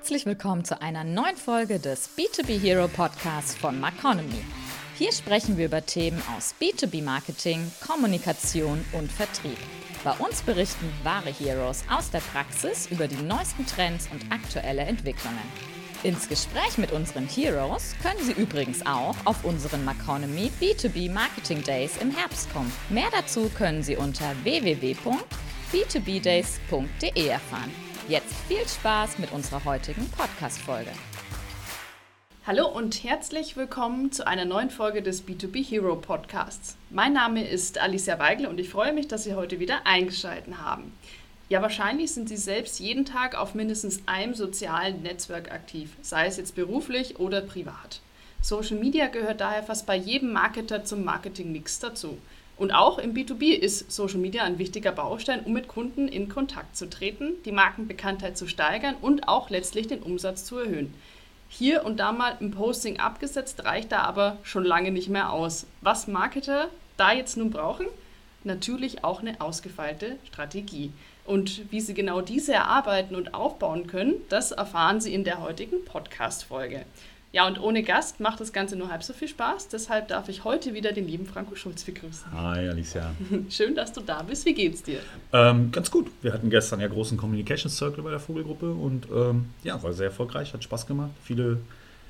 Herzlich willkommen zu einer neuen Folge des B2B Hero Podcasts von Maconomy. Hier sprechen wir über Themen aus B2B Marketing, Kommunikation und Vertrieb. Bei uns berichten wahre Heroes aus der Praxis über die neuesten Trends und aktuelle Entwicklungen. Ins Gespräch mit unseren Heroes können Sie übrigens auch auf unseren Maconomy B2B Marketing Days im Herbst kommen. Mehr dazu können Sie unter www.b2bdays.de erfahren. Jetzt viel Spaß mit unserer heutigen Podcast-Folge. Hallo und herzlich willkommen zu einer neuen Folge des B2B Hero Podcasts. Mein Name ist Alicia Weigel und ich freue mich, dass Sie heute wieder eingeschaltet haben. Ja, wahrscheinlich sind Sie selbst jeden Tag auf mindestens einem sozialen Netzwerk aktiv, sei es jetzt beruflich oder privat. Social Media gehört daher fast bei jedem Marketer zum Marketingmix dazu. Und auch im B2B ist Social Media ein wichtiger Baustein, um mit Kunden in Kontakt zu treten, die Markenbekanntheit zu steigern und auch letztlich den Umsatz zu erhöhen. Hier und da mal ein Posting abgesetzt, reicht da aber schon lange nicht mehr aus. Was Marketer da jetzt nun brauchen? Natürlich auch eine ausgefeilte Strategie. Und wie Sie genau diese erarbeiten und aufbauen können, das erfahren Sie in der heutigen Podcast-Folge. Ja, und ohne Gast macht das Ganze nur halb so viel Spaß. Deshalb darf ich heute wieder den lieben Franco Schulz begrüßen. Hi, Alicia. Schön, dass du da bist. Wie geht's dir? Ähm, ganz gut. Wir hatten gestern ja großen Communication Circle bei der Vogelgruppe und ähm, ja, war sehr erfolgreich, hat Spaß gemacht. Viele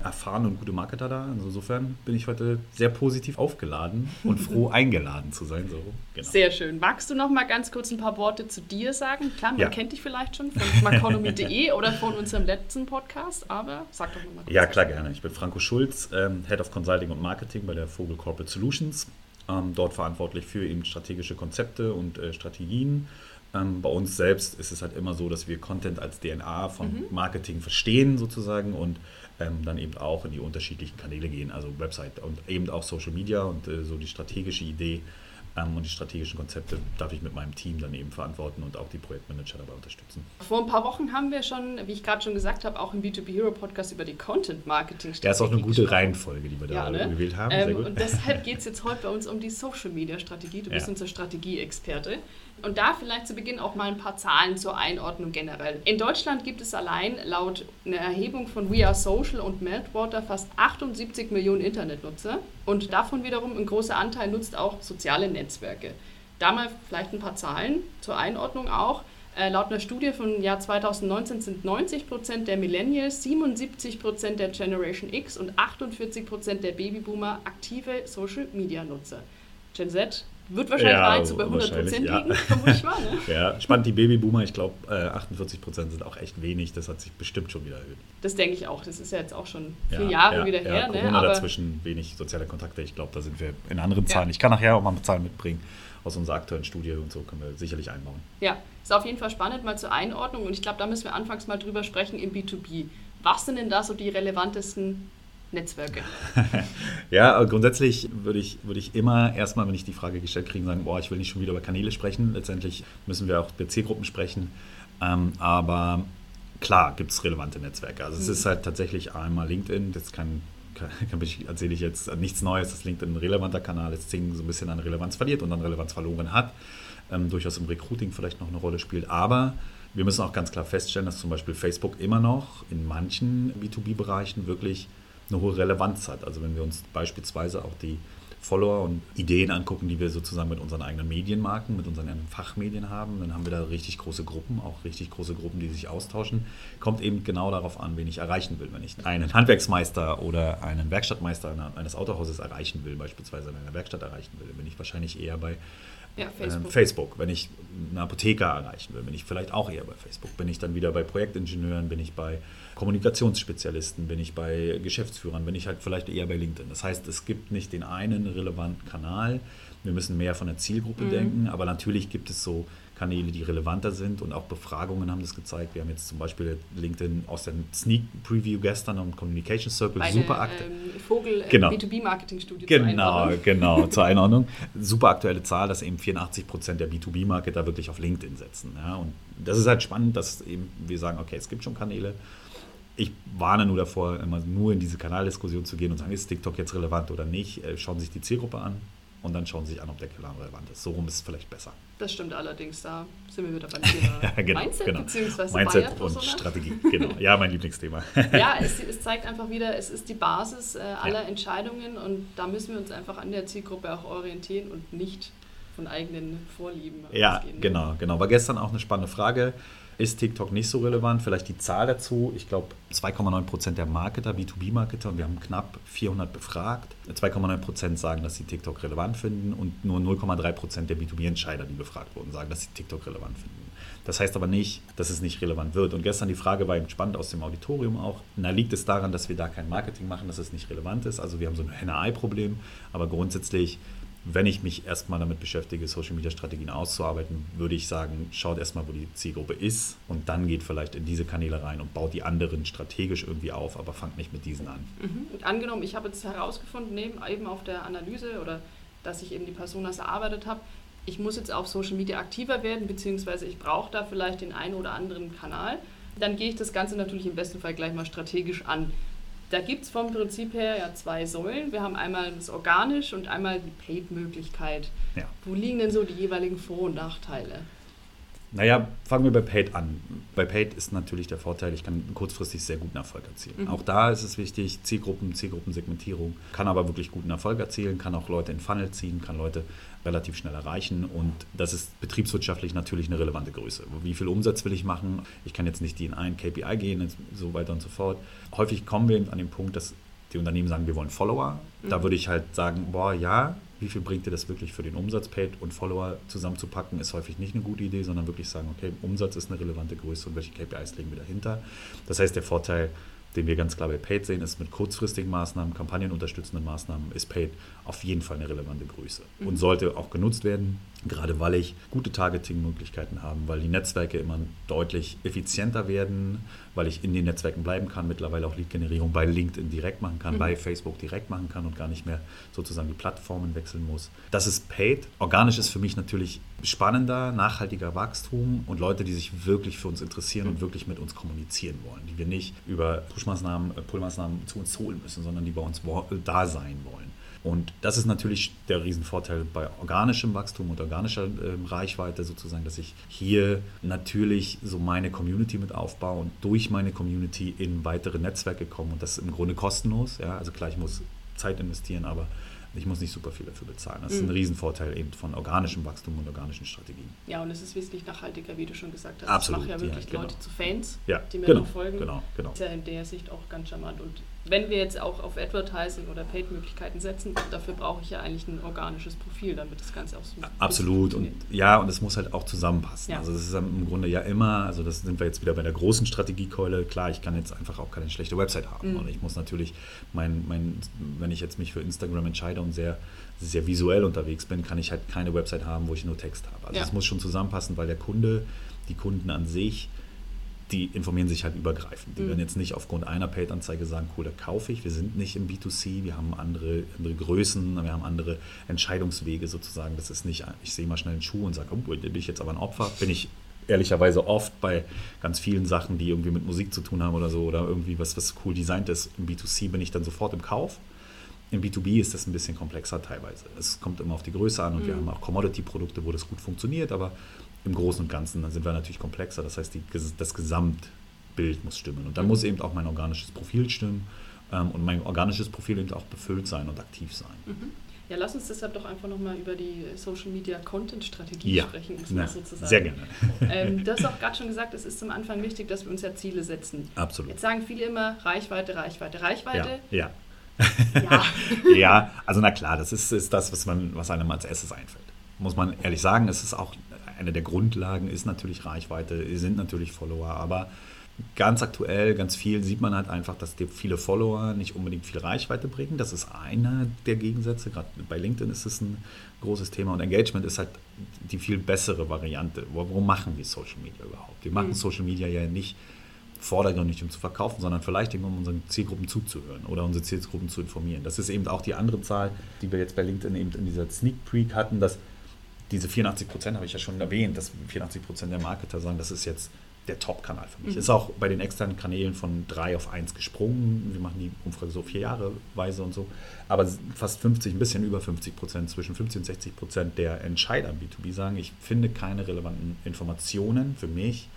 erfahrene und gute Marketer da. Also insofern bin ich heute sehr positiv aufgeladen und froh eingeladen zu sein. So, genau. Sehr schön. Magst du noch mal ganz kurz ein paar Worte zu dir sagen? Klar, man ja. kennt dich vielleicht schon von maconomy.de oder von unserem letzten Podcast, aber sag doch noch mal kurz. Ja, klar, gerne. Ich bin Franco Schulz, ähm, Head of Consulting und Marketing bei der Vogel Corporate Solutions. Ähm, dort verantwortlich für eben strategische Konzepte und äh, Strategien. Ähm, bei uns selbst ist es halt immer so, dass wir Content als DNA von mhm. Marketing verstehen sozusagen und ähm, dann eben auch in die unterschiedlichen Kanäle gehen, also Website und eben auch Social Media und äh, so die strategische Idee und die strategischen Konzepte darf ich mit meinem Team dann eben verantworten und auch die Projektmanager dabei unterstützen. Vor ein paar Wochen haben wir schon, wie ich gerade schon gesagt habe, auch im B2B Hero Podcast über die Content Marketing Strategie. Ja, ist auch eine gute Reihenfolge, die wir da ja, ne? gewählt haben. Ähm, und deshalb geht es jetzt heute bei uns um die Social Media Strategie. Du bist ja. unser Strategieexperte. Und da vielleicht zu Beginn auch mal ein paar Zahlen zur Einordnung generell. In Deutschland gibt es allein laut einer Erhebung von We Are Social und Meltwater fast 78 Millionen Internetnutzer und davon wiederum ein großer Anteil nutzt auch soziale Netzwerke. Da mal vielleicht ein paar Zahlen zur Einordnung auch. Äh, laut einer Studie vom Jahr 2019 sind 90 Prozent der Millennials, 77 Prozent der Generation X und 48 Prozent der Babyboomer aktive Social-Media-Nutzer. Gen Z wird wahrscheinlich ja, nahezu bei 100 Prozent ja. liegen, vermutlich mal. Ne? ja, spannend, die Babyboomer, ich glaube, äh, 48 Prozent sind auch echt wenig. Das hat sich bestimmt schon wieder erhöht. Das denke ich auch. Das ist ja jetzt auch schon vier ja, Jahre wieder her. Ne? Corona ne? dazwischen, wenig soziale Kontakte. Ich glaube, da sind wir in anderen Zahlen. Ich kann nachher auch mal Zahlen mitbringen aus unserer aktuellen Studie und so können wir sicherlich einbauen. Ja, ist auf jeden Fall spannend mal zur Einordnung und ich glaube, da müssen wir anfangs mal drüber sprechen im B2B. Was sind denn da so die relevantesten Netzwerke? ja, grundsätzlich würde ich, würde ich immer erstmal, wenn ich die Frage gestellt kriege, sagen, boah, ich will nicht schon wieder über Kanäle sprechen. Letztendlich müssen wir auch über Zielgruppen sprechen. Ähm, aber klar gibt es relevante Netzwerke. Also mhm. es ist halt tatsächlich einmal LinkedIn, das kann, kann, kann erzähle ich jetzt nichts Neues, dass LinkedIn ein relevanter Kanal ist, Zing so ein bisschen an Relevanz verliert und an Relevanz verloren hat. Ähm, durchaus im Recruiting vielleicht noch eine Rolle spielt. Aber wir müssen auch ganz klar feststellen, dass zum Beispiel Facebook immer noch in manchen B2B-Bereichen wirklich eine hohe Relevanz hat. Also wenn wir uns beispielsweise auch die Follower und Ideen angucken, die wir sozusagen mit unseren eigenen Medienmarken, mit unseren Fachmedien haben, dann haben wir da richtig große Gruppen, auch richtig große Gruppen, die sich austauschen. Kommt eben genau darauf an, wen ich erreichen will. Wenn ich einen Handwerksmeister oder einen Werkstattmeister eines Autohauses erreichen will, beispielsweise in einer Werkstatt erreichen will, bin ich wahrscheinlich eher bei ja, Facebook. Ähm, Facebook. Wenn ich eine Apotheker erreichen will, bin ich vielleicht auch eher bei Facebook. Bin ich dann wieder bei Projektingenieuren, bin ich bei Kommunikationsspezialisten, bin ich bei Geschäftsführern, bin ich halt vielleicht eher bei LinkedIn. Das heißt, es gibt nicht den einen relevanten Kanal. Wir müssen mehr von der Zielgruppe mhm. denken, aber natürlich gibt es so Kanäle, die relevanter sind und auch Befragungen haben das gezeigt. Wir haben jetzt zum Beispiel LinkedIn aus der Sneak Preview gestern und Communication Circle Eine, super aktuell. Ähm, Vogel äh, genau. B2B-Marketing-Studie. Genau, zur genau, zur Einordnung. Super aktuelle Zahl, dass eben 84 Prozent der B2B-Marketer wirklich auf LinkedIn setzen. Ja, und das ist halt spannend, dass eben wir sagen, okay, es gibt schon Kanäle. Ich warne nur davor, immer nur in diese Kanaldiskussion zu gehen und sagen, ist TikTok jetzt relevant oder nicht? Äh, schauen Sie sich die Zielgruppe an und dann schauen Sie sich an, ob der Kanal relevant ist. So rum ist es vielleicht besser. Das stimmt allerdings, da sind wir wieder beim Thema ja, genau, Mindset genau. bzw. Mindset und Strategie. Genau, ja, mein Lieblingsthema. ja, es, es, zeigt einfach wieder, es ist die Basis äh, aller ja. Entscheidungen und da müssen wir uns einfach an der Zielgruppe auch orientieren und nicht von eigenen Vorlieben Ja, ausgehen, ne? genau, genau. War gestern auch eine spannende Frage ist TikTok nicht so relevant. Vielleicht die Zahl dazu. Ich glaube, 2,9 Prozent der Marketer, B2B-Marketer, und wir haben knapp 400 befragt. 2,9 Prozent sagen, dass sie TikTok relevant finden und nur 0,3 Prozent der B2B-Entscheider, die befragt wurden, sagen, dass sie TikTok relevant finden. Das heißt aber nicht, dass es nicht relevant wird. Und gestern die Frage war eben spannend aus dem Auditorium auch. Na, liegt es daran, dass wir da kein Marketing machen, dass es nicht relevant ist? Also wir haben so ein Henne-Ei-Problem, aber grundsätzlich wenn ich mich erstmal damit beschäftige, Social Media Strategien auszuarbeiten, würde ich sagen, schaut erstmal, wo die Zielgruppe ist und dann geht vielleicht in diese Kanäle rein und baut die anderen strategisch irgendwie auf, aber fangt nicht mit diesen an. Mhm. Und angenommen, ich habe jetzt herausgefunden, neben eben auf der Analyse oder dass ich eben die Personas erarbeitet habe, ich muss jetzt auf Social Media aktiver werden, beziehungsweise ich brauche da vielleicht den einen oder anderen Kanal. Dann gehe ich das Ganze natürlich im besten Fall gleich mal strategisch an. Da gibt es vom Prinzip her ja zwei Säulen. Wir haben einmal das Organisch und einmal die Paid-Möglichkeit. Ja. Wo liegen denn so die jeweiligen Vor- und Nachteile? Naja, fangen wir bei Paid an. Bei Paid ist natürlich der Vorteil, ich kann kurzfristig sehr guten Erfolg erzielen. Mhm. Auch da ist es wichtig, Zielgruppen, Zielgruppensegmentierung, kann aber wirklich guten Erfolg erzielen, kann auch Leute in Funnel ziehen, kann Leute relativ schnell erreichen und das ist betriebswirtschaftlich natürlich eine relevante Größe. Wie viel Umsatz will ich machen? Ich kann jetzt nicht die in einen KPI gehen und so weiter und so fort. Häufig kommen wir an den Punkt, dass die Unternehmen sagen, wir wollen Follower. Mhm. Da würde ich halt sagen, boah, ja, wie viel bringt dir das wirklich für den Umsatz? Paid und Follower zusammenzupacken ist häufig nicht eine gute Idee, sondern wirklich sagen, okay, Umsatz ist eine relevante Größe und welche KPIs legen wir dahinter. Das heißt, der Vorteil den wir ganz klar bei Paid sehen, ist mit kurzfristigen Maßnahmen, kampagnenunterstützenden Maßnahmen, ist Paid auf jeden Fall eine relevante Größe mhm. und sollte auch genutzt werden, gerade weil ich gute Targeting-Möglichkeiten habe, weil die Netzwerke immer deutlich effizienter werden, weil ich in den Netzwerken bleiben kann, mittlerweile auch Lead-Generierung bei LinkedIn direkt machen kann, mhm. bei Facebook direkt machen kann und gar nicht mehr sozusagen die Plattformen wechseln muss. Das ist Paid. Organisch ist für mich natürlich spannender, nachhaltiger Wachstum und Leute, die sich wirklich für uns interessieren mhm. und wirklich mit uns kommunizieren wollen, die wir nicht über Push-Maßnahmen, äh, Pull-Maßnahmen zu uns holen müssen, sondern die bei uns da sein wollen. Und das ist natürlich der Riesenvorteil bei organischem Wachstum und organischer äh, Reichweite sozusagen, dass ich hier natürlich so meine Community mit aufbaue und durch meine Community in weitere Netzwerke komme und das ist im Grunde kostenlos. Ja? Also klar, ich muss Zeit investieren, aber ich muss nicht super viel dafür bezahlen. Das ist ein mhm. Riesenvorteil eben von organischem Wachstum und organischen Strategien. Ja, und es ist wesentlich nachhaltiger, wie du schon gesagt hast. Absolut. Ich mache ja wirklich ja, genau. Leute zu Fans, ja, die mir genau, noch folgen. Genau, genau. Das ist ja in der Sicht auch ganz charmant. Und wenn wir jetzt auch auf Advertising oder Paid-Möglichkeiten setzen, dafür brauche ich ja eigentlich ein organisches Profil, damit das Ganze auch so Absolut. Und ja, und es muss halt auch zusammenpassen. Ja. Also das ist im Grunde ja immer, also das sind wir jetzt wieder bei der großen Strategiekeule. Klar, ich kann jetzt einfach auch keine schlechte Website haben. Mhm. Und ich muss natürlich, mein, mein, wenn ich jetzt mich für Instagram entscheide und sehr, sehr visuell unterwegs bin, kann ich halt keine Website haben, wo ich nur Text habe. Also es ja. muss schon zusammenpassen, weil der Kunde, die Kunden an sich, die informieren sich halt übergreifend. Die mhm. werden jetzt nicht aufgrund einer Paid-Anzeige sagen, cool, da kaufe ich. Wir sind nicht im B2C, wir haben andere, andere Größen, wir haben andere Entscheidungswege sozusagen. Das ist nicht, ich sehe mal schnell einen Schuh und sage, oh, bin ich jetzt aber ein Opfer. Bin ich ehrlicherweise oft bei ganz vielen Sachen, die irgendwie mit Musik zu tun haben oder so oder irgendwie was, was cool designt ist. Im B2C bin ich dann sofort im Kauf. Im B2B ist das ein bisschen komplexer teilweise. Es kommt immer auf die Größe an und mhm. wir haben auch Commodity-Produkte, wo das gut funktioniert, aber im Großen und Ganzen, dann sind wir natürlich komplexer. Das heißt, die, das Gesamtbild muss stimmen. Und dann muss eben auch mein organisches Profil stimmen ähm, und mein organisches Profil eben auch befüllt sein und aktiv sein. Mhm. Ja, lass uns deshalb doch einfach nochmal über die Social Media Content Strategie ja, sprechen. Na, sozusagen. Sehr gerne. Ähm, du hast auch gerade schon gesagt, es ist am Anfang wichtig, dass wir uns ja Ziele setzen. Absolut. Jetzt sagen viele immer Reichweite, Reichweite, Reichweite. Ja. Ja, ja. ja also na klar, das ist, ist das, was, man, was einem als erstes einfällt. Muss man ehrlich sagen, es ist auch eine der Grundlagen ist natürlich Reichweite, sind natürlich Follower, aber ganz aktuell, ganz viel sieht man halt einfach, dass viele Follower nicht unbedingt viel Reichweite bringen. Das ist einer der Gegensätze. Gerade bei LinkedIn ist es ein großes Thema und Engagement ist halt die viel bessere Variante. Warum machen wir Social Media überhaupt? Wir machen mhm. Social Media ja nicht vordergründig, um zu verkaufen, sondern vielleicht eben, um unseren Zielgruppen zuzuhören oder unsere Zielgruppen zu informieren. Das ist eben auch die andere Zahl, die wir jetzt bei LinkedIn eben in dieser Sneak Peek hatten, dass diese 84 Prozent habe ich ja schon erwähnt, dass 84 Prozent der Marketer sagen, das ist jetzt der Top-Kanal für mich. Mhm. Ist auch bei den externen Kanälen von drei auf eins gesprungen. Wir machen die Umfrage so vier Jahre weise und so. Aber fast 50, ein bisschen über 50 Prozent, zwischen 50 und 60 Prozent der Entscheider B2B sagen, ich finde keine relevanten Informationen für mich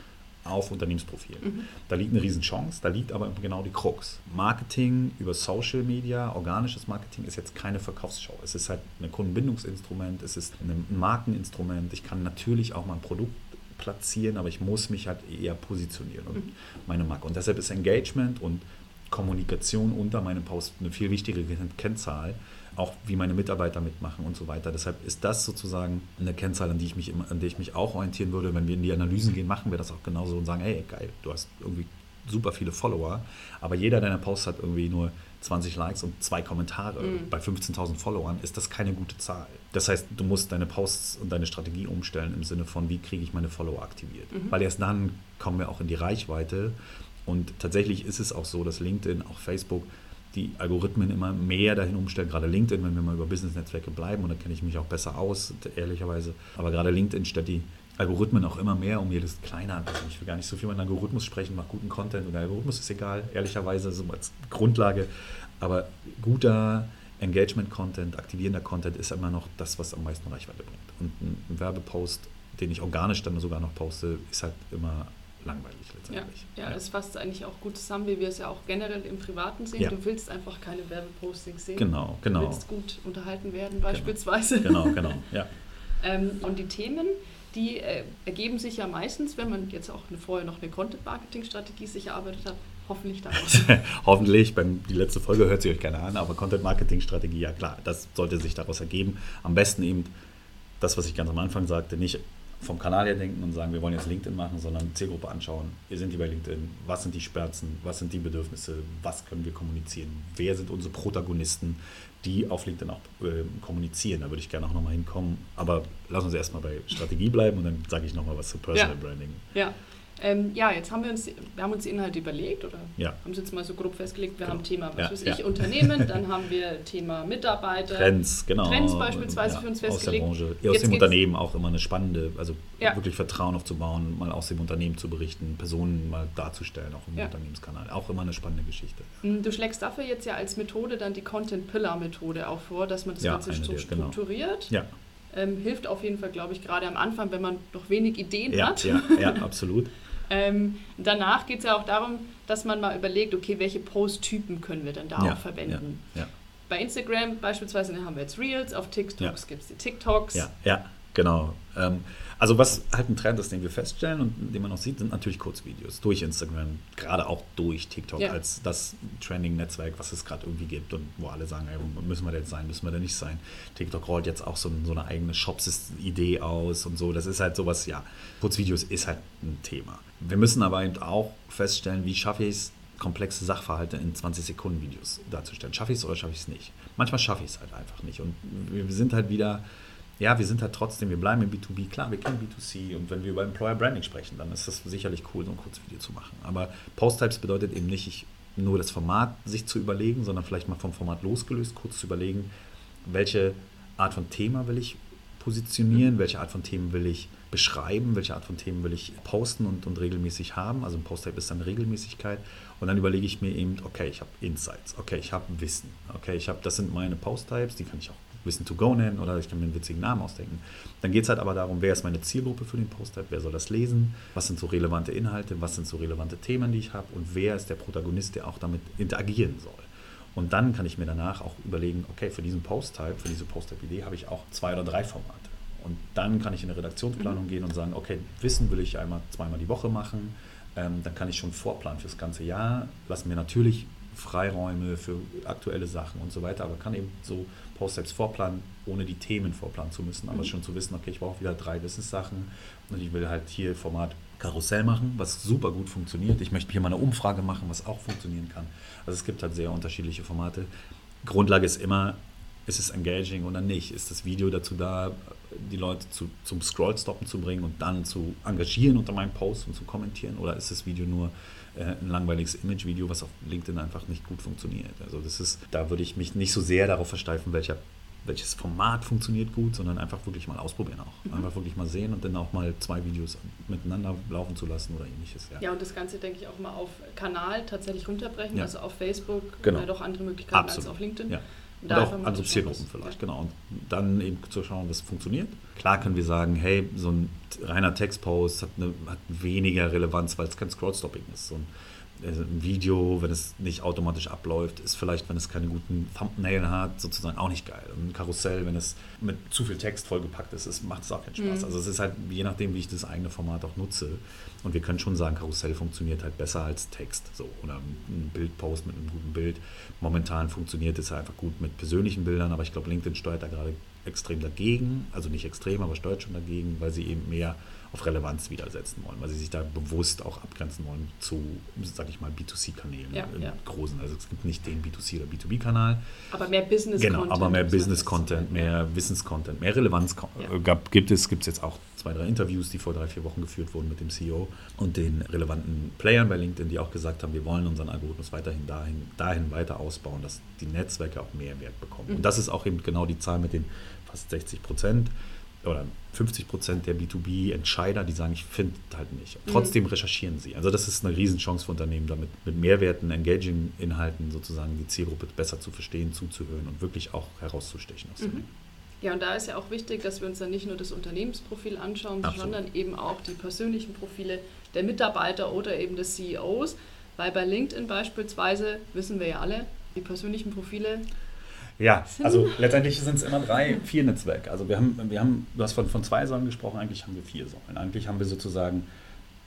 auf Unternehmensprofilen. Mhm. Da liegt eine Riesenchance, da liegt aber genau die Krux. Marketing über Social Media, organisches Marketing ist jetzt keine Verkaufsschau. Es ist halt ein Kundenbindungsinstrument, es ist ein Markeninstrument. Ich kann natürlich auch mal ein Produkt platzieren, aber ich muss mich halt eher positionieren und mhm. meine Marke. Und deshalb ist Engagement und Kommunikation unter meinem Post eine viel wichtigere Kennzahl, auch wie meine Mitarbeiter mitmachen und so weiter. Deshalb ist das sozusagen eine Kennzahl, an die ich mich, an der ich mich auch orientieren würde. Wenn wir in die Analysen gehen, machen wir das auch genauso und sagen, hey, geil, du hast irgendwie super viele Follower, aber jeder deiner Posts hat irgendwie nur 20 Likes und zwei Kommentare. Mhm. Bei 15.000 Followern ist das keine gute Zahl. Das heißt, du musst deine Posts und deine Strategie umstellen im Sinne von, wie kriege ich meine Follower aktiviert. Mhm. Weil erst dann kommen wir auch in die Reichweite. Und tatsächlich ist es auch so, dass LinkedIn, auch Facebook, die Algorithmen immer mehr dahin umstellen, gerade LinkedIn, wenn wir mal über Business-Netzwerke bleiben, und da kenne ich mich auch besser aus, ehrlicherweise, aber gerade LinkedIn stellt die Algorithmen auch immer mehr um jedes kleiner. Also ich will gar nicht so viel über den Algorithmus sprechen, macht guten Content und der Algorithmus ist egal, ehrlicherweise, so als Grundlage. Aber guter Engagement-Content, aktivierender Content ist immer noch das, was am meisten Reichweite bringt. Und ein Werbepost, den ich organisch dann sogar noch poste, ist halt immer langweilig letztendlich. Ja, ja, ja. es fasst eigentlich auch gut zusammen, wie wir es ja auch generell im Privaten sehen. Ja. Du willst einfach keine Werbepostings sehen. Genau, genau. Du willst gut unterhalten werden beispielsweise. Genau, genau, genau ja. ähm, und die Themen, die äh, ergeben sich ja meistens, wenn man jetzt auch eine, vorher noch eine Content-Marketing-Strategie sich erarbeitet hat, hoffentlich daraus. hoffentlich, beim, die letzte Folge hört sie euch gerne an, aber Content-Marketing-Strategie, ja klar, das sollte sich daraus ergeben. Am besten eben das, was ich ganz am Anfang sagte, nicht vom Kanal her denken und sagen, wir wollen jetzt LinkedIn machen, sondern Zielgruppe anschauen. Wir sind die bei LinkedIn. Was sind die Schmerzen? Was sind die Bedürfnisse? Was können wir kommunizieren? Wer sind unsere Protagonisten, die auf LinkedIn auch äh, kommunizieren? Da würde ich gerne auch nochmal hinkommen. Aber lass uns erstmal bei Strategie bleiben und dann sage ich nochmal was zu Personal ja. Branding. Ja. Ähm, ja, jetzt haben wir uns, wir haben uns die Inhalte überlegt oder ja. haben es jetzt mal so grob festgelegt. Wir genau. haben Thema, was ja, weiß ja. ich, Unternehmen, dann haben wir Thema Mitarbeiter. Trends, genau. Trends beispielsweise für uns festgelegt. Aus der Branche, aus dem Unternehmen auch immer eine spannende, also wirklich Vertrauen aufzubauen, mal aus dem Unternehmen zu berichten, Personen mal darzustellen, auch im Unternehmenskanal. Auch immer eine spannende Geschichte. Hm, du schlägst dafür jetzt ja als Methode dann die Content-Pillar-Methode auch vor, dass man das Ganze so genau. strukturiert. Genau. Ja. Ähm, hilft auf jeden Fall, glaube ich, gerade am Anfang, wenn man noch wenig Ideen ja, hat. Ja, ja, absolut. Ähm, danach geht es ja auch darum, dass man mal überlegt, okay, welche Posttypen können wir denn da ja, auch verwenden. Ja, ja. Bei Instagram beispielsweise haben wir jetzt Reels, auf TikToks gibt es die TikToks. Ja, ja, genau. Ähm, also was halt ein Trend ist, den wir feststellen und den man auch sieht, sind natürlich Kurzvideos durch Instagram, gerade auch durch TikTok ja. als das Trending-Netzwerk, was es gerade irgendwie gibt und wo alle sagen, ey, müssen wir denn sein, müssen wir denn nicht sein. TikTok rollt jetzt auch so, so eine eigene Shops-Idee aus und so. Das ist halt sowas, ja, Kurzvideos ist halt ein Thema. Wir müssen aber eben auch feststellen, wie schaffe ich es, komplexe Sachverhalte in 20 Sekunden Videos darzustellen. Schaffe ich es oder schaffe ich es nicht? Manchmal schaffe ich es halt einfach nicht. Und wir sind halt wieder, ja, wir sind halt trotzdem, wir bleiben im B2B, klar, wir kennen B2C und wenn wir über Employer Branding sprechen, dann ist das sicherlich cool, so ein Kurzvideo zu machen. Aber Post-Types bedeutet eben nicht, ich, nur das Format sich zu überlegen, sondern vielleicht mal vom Format losgelöst, kurz zu überlegen, welche Art von Thema will ich positionieren, welche Art von Themen will ich beschreiben, welche Art von Themen will ich posten und, und regelmäßig haben. Also ein Post-Type ist dann Regelmäßigkeit. Und dann überlege ich mir eben, okay, ich habe Insights, okay, ich habe Wissen, okay, ich habe, das sind meine Post-Types, die kann ich auch Wissen to go nennen oder ich kann mir einen witzigen Namen ausdenken. Dann geht es halt aber darum, wer ist meine Zielgruppe für den Post-Type, wer soll das lesen, was sind so relevante Inhalte, was sind so relevante Themen, die ich habe und wer ist der Protagonist, der auch damit interagieren soll. Und dann kann ich mir danach auch überlegen, okay, für diesen Post-Type, für diese Post-Type-Idee habe ich auch zwei oder drei Formate. Und dann kann ich in eine Redaktionsplanung mhm. gehen und sagen, okay, Wissen will ich einmal zweimal die Woche machen. Ähm, dann kann ich schon vorplanen fürs ganze Jahr. Lassen mir natürlich Freiräume für aktuelle Sachen und so weiter, aber kann eben so Post-Types vorplanen, ohne die Themen vorplanen zu müssen, aber mhm. schon zu wissen, okay, ich brauche wieder drei Wissenssachen und ich will halt hier Format Karussell machen, was super gut funktioniert. Ich möchte hier mal eine Umfrage machen, was auch funktionieren kann. Also es gibt halt sehr unterschiedliche Formate. Grundlage ist immer, ist es engaging oder nicht? Ist das Video dazu da, die Leute zu, zum Scrollstoppen zu bringen und dann zu engagieren unter meinem Post und zu kommentieren? Oder ist das Video nur ein langweiliges Image-Video, was auf LinkedIn einfach nicht gut funktioniert? Also das ist, da würde ich mich nicht so sehr darauf versteifen, welcher welches Format funktioniert gut, sondern einfach wirklich mal ausprobieren auch. Mhm. Einfach wirklich mal sehen und dann auch mal zwei Videos miteinander laufen zu lassen oder ähnliches. Ja, ja und das Ganze, denke ich, auch mal auf Kanal tatsächlich runterbrechen, ja. also auf Facebook, genau. ja, doch andere Möglichkeiten Absolut. als auf LinkedIn. Ja. Und auch andere Zielgruppen vielleicht, ja. genau. Und dann eben zu schauen, was funktioniert. Klar können wir sagen, hey, so ein reiner Textpost hat, eine, hat weniger Relevanz, weil es kein Scrollstopping ist. So ein also ein Video, wenn es nicht automatisch abläuft, ist vielleicht, wenn es keine guten Thumbnail hat, sozusagen auch nicht geil. Und ein Karussell, wenn es mit zu viel Text vollgepackt ist, ist macht es auch keinen Spaß. Mhm. Also es ist halt je nachdem, wie ich das eigene Format auch nutze. Und wir können schon sagen, Karussell funktioniert halt besser als Text. So. Oder ein Bildpost mit einem guten Bild. Momentan funktioniert es einfach gut mit persönlichen Bildern, aber ich glaube, LinkedIn steuert da gerade extrem dagegen. Also nicht extrem, aber steuert schon dagegen, weil sie eben mehr auf Relevanz widersetzen wollen, weil sie sich da bewusst auch abgrenzen wollen zu, sag ich mal, B2C-Kanälen ja, im ja. Großen. Also es gibt nicht den B2C- oder B2B-Kanal. Aber mehr Business-Content. Genau, aber mehr Business-Content, mehr Wissens-Content, mehr Relevanz ja. gibt es. Gibt es jetzt auch zwei, drei Interviews, die vor drei, vier Wochen geführt wurden mit dem CEO und den relevanten Playern bei LinkedIn, die auch gesagt haben, wir wollen unseren Algorithmus weiterhin dahin, dahin weiter ausbauen, dass die Netzwerke auch mehr Wert bekommen. Mhm. Und das ist auch eben genau die Zahl mit den fast 60 Prozent oder 50 Prozent der B2B-Entscheider, die sagen, ich finde halt nicht. Trotzdem mhm. recherchieren sie. Also das ist eine Riesenchance für Unternehmen, damit mit Mehrwerten, Engaging-Inhalten sozusagen die Zielgruppe besser zu verstehen, zuzuhören und wirklich auch herauszustechen aus mhm. Ja, und da ist ja auch wichtig, dass wir uns dann nicht nur das Unternehmensprofil anschauen, Absolut. sondern eben auch die persönlichen Profile der Mitarbeiter oder eben des CEOs. Weil bei LinkedIn beispielsweise, wissen wir ja alle, die persönlichen Profile ja, also letztendlich sind es immer drei, vier Netzwerke. Also wir haben, wir haben, du hast von, von zwei Säulen gesprochen, eigentlich haben wir vier Säulen. Eigentlich haben wir sozusagen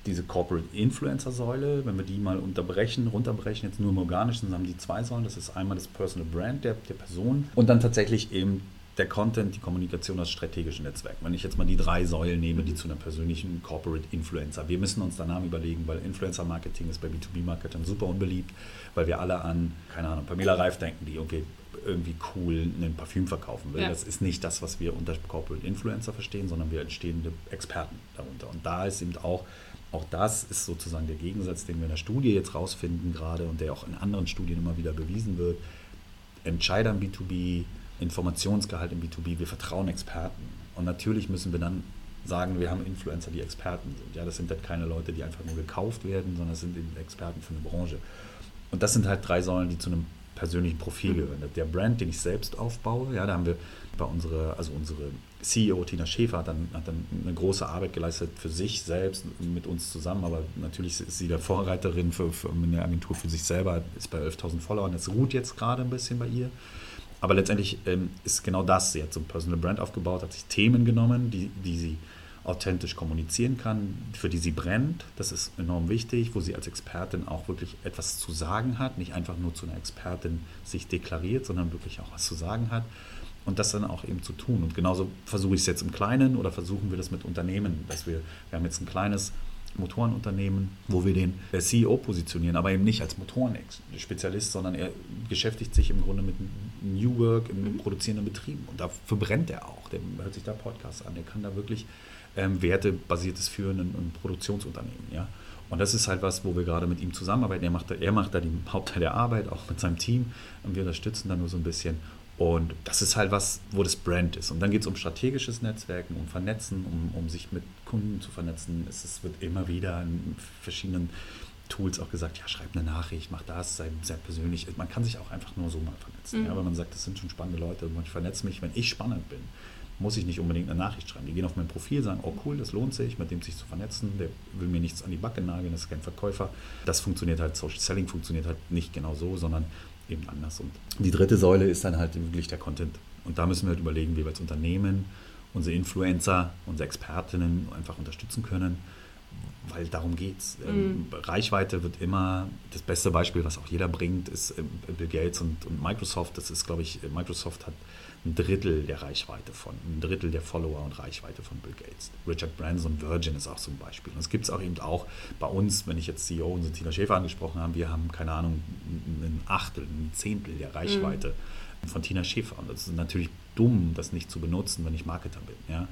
diese Corporate Influencer Säule, wenn wir die mal unterbrechen, runterbrechen, jetzt nur im Organischen, dann haben die zwei Säulen. Das ist einmal das Personal Brand der, der Person und dann tatsächlich eben der Content, die Kommunikation, das strategische Netzwerk. Wenn ich jetzt mal die drei Säulen nehme, die zu einer persönlichen Corporate Influencer. Wir müssen uns da Namen überlegen, weil Influencer Marketing ist bei B2B-Marketern super unbeliebt, weil wir alle an, keine Ahnung, Pamela Reif denken, die irgendwie irgendwie cool ein Parfüm verkaufen will. Ja. Das ist nicht das, was wir unter Corporate Influencer verstehen, sondern wir entstehende Experten darunter. Und da ist eben auch, auch das ist sozusagen der Gegensatz, den wir in der Studie jetzt rausfinden gerade und der auch in anderen Studien immer wieder bewiesen wird. Entscheider im B2B, Informationsgehalt im B2B, wir vertrauen Experten. Und natürlich müssen wir dann sagen, wir haben Influencer, die Experten sind. Ja, das sind halt keine Leute, die einfach nur gekauft werden, sondern es sind Experten für eine Branche. Und das sind halt drei Säulen, die zu einem persönlichen Profil gehören. Der Brand, den ich selbst aufbaue, ja, da haben wir bei unserer, also unsere CEO Tina Schäfer hat dann, hat dann eine große Arbeit geleistet für sich selbst mit uns zusammen, aber natürlich ist sie der Vorreiterin für, für eine Agentur für sich selber, ist bei 11.000 Followern, das ruht jetzt gerade ein bisschen bei ihr. Aber letztendlich ähm, ist genau das, sie hat so ein Personal Brand aufgebaut, hat sich Themen genommen, die, die sie authentisch kommunizieren kann, für die sie brennt. Das ist enorm wichtig, wo sie als Expertin auch wirklich etwas zu sagen hat, nicht einfach nur zu einer Expertin sich deklariert, sondern wirklich auch was zu sagen hat und das dann auch eben zu tun. Und genauso versuche ich es jetzt im Kleinen oder versuchen wir das mit Unternehmen, dass wir, wir haben jetzt ein kleines Motorenunternehmen, wo wir den CEO positionieren, aber eben nicht als Motoren-Spezialist, sondern er beschäftigt sich im Grunde mit New Work im produzierenden Betrieb. Und dafür brennt er auch. Der hört sich da Podcasts an. Der kann da wirklich ähm, wertebasiertes Führen in, in Produktionsunternehmen. Ja? Und das ist halt was, wo wir gerade mit ihm zusammenarbeiten. Er macht, da, er macht da den Hauptteil der Arbeit, auch mit seinem Team. Und wir unterstützen da nur so ein bisschen. Und das ist halt was, wo das Brand ist. Und dann geht es um strategisches Netzwerken, um Vernetzen, um, um sich mit Kunden zu vernetzen. Es, es wird immer wieder in verschiedenen Tools auch gesagt, ja, schreib eine Nachricht, mach das, sei sehr persönlich. Man kann sich auch einfach nur so mal vernetzen. Mhm. Ja, weil man sagt, das sind schon spannende Leute und ich vernetze mich, wenn ich spannend bin muss ich nicht unbedingt eine Nachricht schreiben. Die gehen auf mein Profil, sagen, oh cool, das lohnt sich, mit dem sich zu vernetzen, der will mir nichts an die Backe nageln, das ist kein Verkäufer. Das funktioniert halt, Social Selling funktioniert halt nicht genau so, sondern eben anders. Und die dritte Säule ist dann halt wirklich der Content. Und da müssen wir halt überlegen, wie wir als Unternehmen unsere Influencer, unsere Expertinnen einfach unterstützen können, weil darum geht es. Ähm, mhm. Reichweite wird immer, das beste Beispiel, was auch jeder bringt, ist äh, Bill Gates und, und Microsoft. Das ist, glaube ich, Microsoft hat ein Drittel der Reichweite von, ein Drittel der Follower und Reichweite von Bill Gates. Richard Branson, Virgin ist auch so ein Beispiel. Und es gibt es auch eben auch bei uns, wenn ich jetzt CEO und Tina Schäfer angesprochen habe, wir haben, keine Ahnung, ein Achtel, ein Zehntel der Reichweite mhm. von Tina Schäfer. Und das ist natürlich dumm, das nicht zu benutzen, wenn ich Marketer bin. Ja?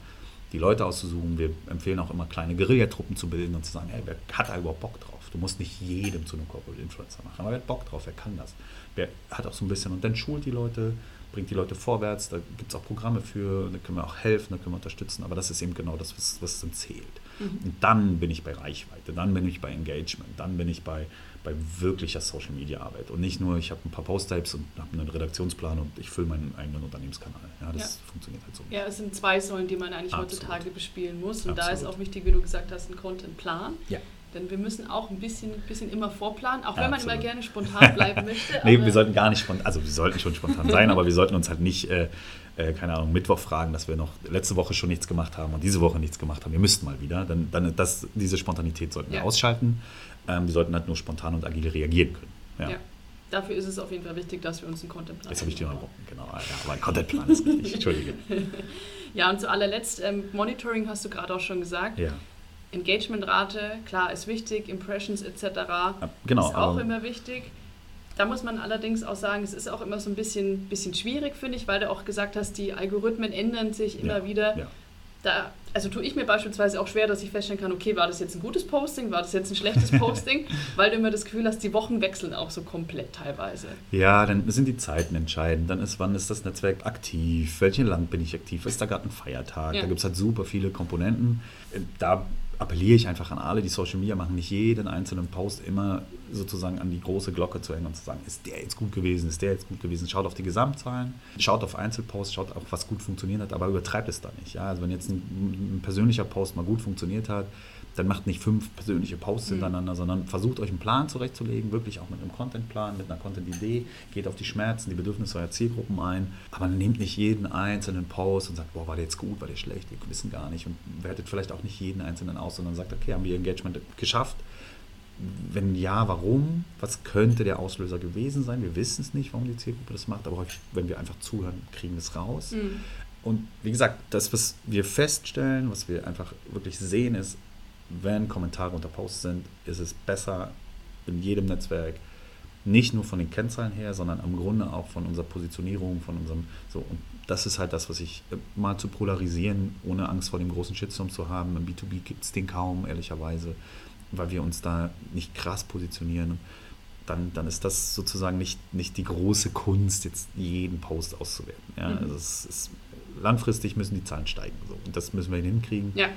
Die Leute auszusuchen, wir empfehlen auch immer kleine Guerillatruppen zu bilden und zu sagen, hey, wer hat da überhaupt Bock drauf? Du musst nicht jedem zu einem Corporate Influencer machen, aber wer hat Bock drauf, wer kann das? Wer hat auch so ein bisschen und dann schult die Leute, bringt die Leute vorwärts, da gibt es auch Programme für, da können wir auch helfen, da können wir unterstützen, aber das ist eben genau das, was, was dann zählt. Mhm. Und dann bin ich bei Reichweite, dann bin ich bei Engagement, dann bin ich bei, bei wirklicher Social Media Arbeit und nicht nur, ich habe ein paar Post-Types und habe einen Redaktionsplan und ich fülle meinen eigenen Unternehmenskanal. Ja, das ja. funktioniert halt so. Ja, es sind zwei Säulen, die man eigentlich Absolut. heutzutage bespielen muss und Absolut. da ist auch wichtig, wie du gesagt hast, ein Contentplan. Ja. Denn wir müssen auch ein bisschen, bisschen immer vorplanen, auch wenn man immer gerne spontan bleiben möchte. nee, wir sollten gar nicht spontan, also wir sollten schon spontan sein, aber wir sollten uns halt nicht, äh, äh, keine Ahnung, Mittwoch fragen, dass wir noch letzte Woche schon nichts gemacht haben und diese Woche nichts gemacht haben. Wir müssten mal wieder. Dann, dann das, diese Spontanität sollten wir ja. ausschalten. Ähm, wir sollten halt nur spontan und agil reagieren können. Ja. ja. Dafür ist es auf jeden Fall wichtig, dass wir uns einen Contentplan Jetzt habe ich dir mal genau. Ja, aber ein Contentplan ist richtig. Entschuldige. ja, und zu allerletzt, ähm, Monitoring hast du gerade auch schon gesagt. Ja. Engagementrate, klar, ist wichtig, Impressions etc. genau, ist auch immer wichtig. Da muss man allerdings auch sagen, es ist auch immer so ein bisschen, bisschen schwierig, finde ich, weil du auch gesagt hast, die Algorithmen ändern sich immer ja, wieder. Ja. Da, also tue ich mir beispielsweise auch schwer, dass ich feststellen kann, okay, war das jetzt ein gutes Posting, war das jetzt ein schlechtes Posting, weil du immer das Gefühl hast, die Wochen wechseln auch so komplett teilweise. Ja, dann sind die Zeiten entscheidend. Dann ist, wann ist das Netzwerk aktiv, welches Land bin ich aktiv, ist da gerade ein Feiertag, ja. da gibt es halt super viele Komponenten. Da appelliere ich einfach an alle, die Social Media machen, nicht jeden einzelnen Post immer sozusagen an die große Glocke zu hängen und zu sagen, ist der jetzt gut gewesen, ist der jetzt gut gewesen. Schaut auf die Gesamtzahlen, schaut auf Einzelposts, schaut auch, was gut funktioniert hat, aber übertreibt es da nicht. Ja? Also wenn jetzt ein, ein persönlicher Post mal gut funktioniert hat, dann macht nicht fünf persönliche Posts mhm. hintereinander, sondern versucht euch einen Plan zurechtzulegen, wirklich auch mit einem Contentplan, mit einer Content-Idee, geht auf die Schmerzen, die Bedürfnisse eurer Zielgruppen ein, aber nehmt nicht jeden einzelnen Post und sagt, boah, war der jetzt gut, war der schlecht, wir wissen gar nicht und wertet vielleicht auch nicht jeden einzelnen aus, sondern sagt, okay, haben wir Engagement geschafft? Wenn ja, warum? Was könnte der Auslöser gewesen sein? Wir wissen es nicht, warum die Zielgruppe das macht, aber häufig, wenn wir einfach zuhören, kriegen wir es raus. Mhm. Und wie gesagt, das, was wir feststellen, was wir einfach wirklich sehen, ist, wenn Kommentare unter Posts sind, ist es besser in jedem Netzwerk, nicht nur von den Kennzahlen her, sondern im Grunde auch von unserer Positionierung, von unserem so und das ist halt das, was ich äh, mal zu polarisieren, ohne Angst vor dem großen Shitstorm zu haben. Im B2B gibt es den kaum, ehrlicherweise, weil wir uns da nicht krass positionieren. Dann, dann ist das sozusagen nicht, nicht die große Kunst, jetzt jeden Post auszuwerten. Ja? Mhm. Also es ist, langfristig müssen die Zahlen steigen. So. Und das müssen wir hinkriegen. Ja.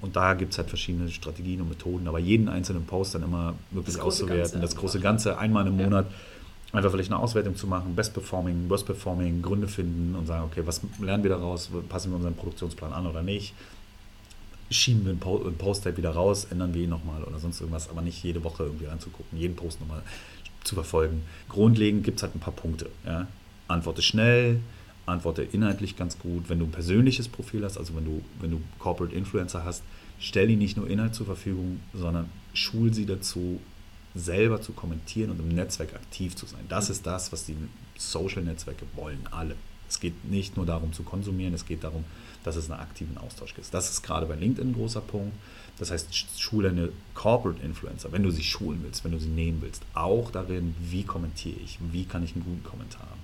Und da gibt es halt verschiedene Strategien und Methoden, aber jeden einzelnen Post dann immer wirklich das auszuwerten, Ganze, das große Ganze einmal im Monat ja. einfach vielleicht eine Auswertung zu machen, Best Performing, Worst Performing, Gründe finden und sagen, okay, was lernen wir daraus, passen wir unseren Produktionsplan an oder nicht, schieben wir einen Post halt wieder raus, ändern wir ihn nochmal oder sonst irgendwas, aber nicht jede Woche irgendwie anzugucken, jeden Post nochmal zu verfolgen. Grundlegend gibt es halt ein paar Punkte. Ja? Antworte schnell, antworte inhaltlich ganz gut. Wenn du ein persönliches Profil hast, also wenn du, wenn du Corporate Influencer hast, stell ihnen nicht nur Inhalt zur Verfügung, sondern schul sie dazu, selber zu kommentieren und im Netzwerk aktiv zu sein. Das ist das, was die Social-Netzwerke wollen, alle. Es geht nicht nur darum zu konsumieren, es geht darum, dass es einen aktiven Austausch gibt. Das ist gerade bei LinkedIn ein großer Punkt. Das heißt, schule eine Corporate Influencer, wenn du sie schulen willst, wenn du sie nehmen willst, auch darin, wie kommentiere ich, wie kann ich einen guten Kommentar haben